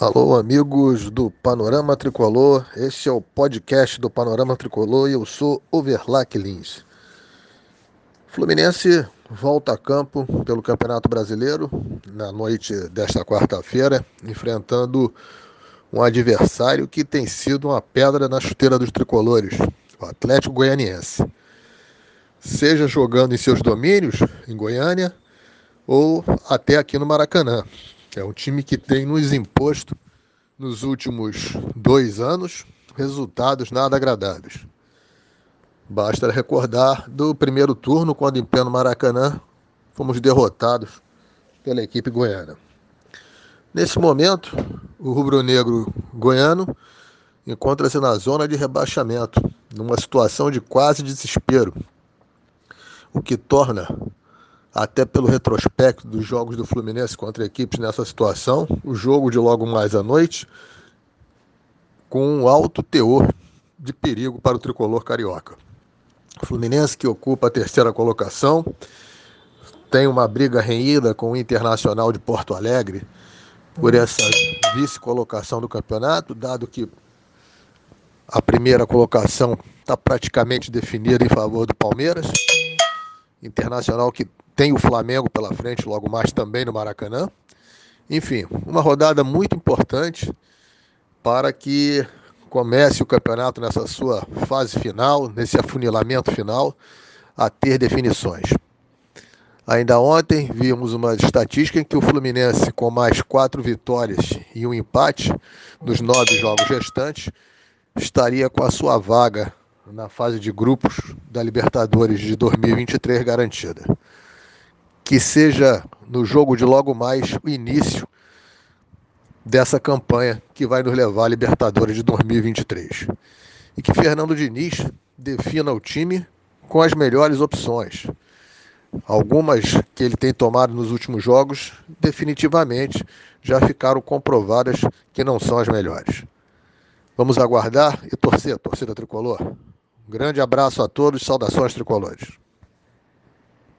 Alô, amigos do Panorama Tricolor. Este é o podcast do Panorama Tricolor e eu sou Overlac Lins. Fluminense volta a campo pelo Campeonato Brasileiro na noite desta quarta-feira, enfrentando um adversário que tem sido uma pedra na chuteira dos tricolores, o Atlético Goianiense. Seja jogando em seus domínios, em Goiânia, ou até aqui no Maracanã. É um time que tem nos imposto nos últimos dois anos resultados nada agradáveis. Basta recordar do primeiro turno, quando em pleno Maracanã fomos derrotados pela equipe goiana. Nesse momento, o rubro-negro goiano encontra-se na zona de rebaixamento, numa situação de quase desespero, o que torna até pelo retrospecto dos jogos do Fluminense contra equipes nessa situação, o jogo de logo mais à noite, com um alto teor de perigo para o tricolor carioca. O Fluminense que ocupa a terceira colocação, tem uma briga renhida com o Internacional de Porto Alegre por essa vice-colocação do campeonato, dado que a primeira colocação está praticamente definida em favor do Palmeiras. Internacional que tem o Flamengo pela frente logo mais também no Maracanã. Enfim, uma rodada muito importante para que comece o campeonato nessa sua fase final, nesse afunilamento final, a ter definições. Ainda ontem vimos uma estatística em que o Fluminense, com mais quatro vitórias e um empate nos nove jogos restantes, estaria com a sua vaga na fase de grupos da Libertadores de 2023 garantida que seja no jogo de logo mais o início dessa campanha que vai nos levar à Libertadores de 2023. E que Fernando Diniz defina o time com as melhores opções. Algumas que ele tem tomado nos últimos jogos, definitivamente já ficaram comprovadas que não são as melhores. Vamos aguardar e torcer, torcida tricolor. Um grande abraço a todos, saudações tricolores.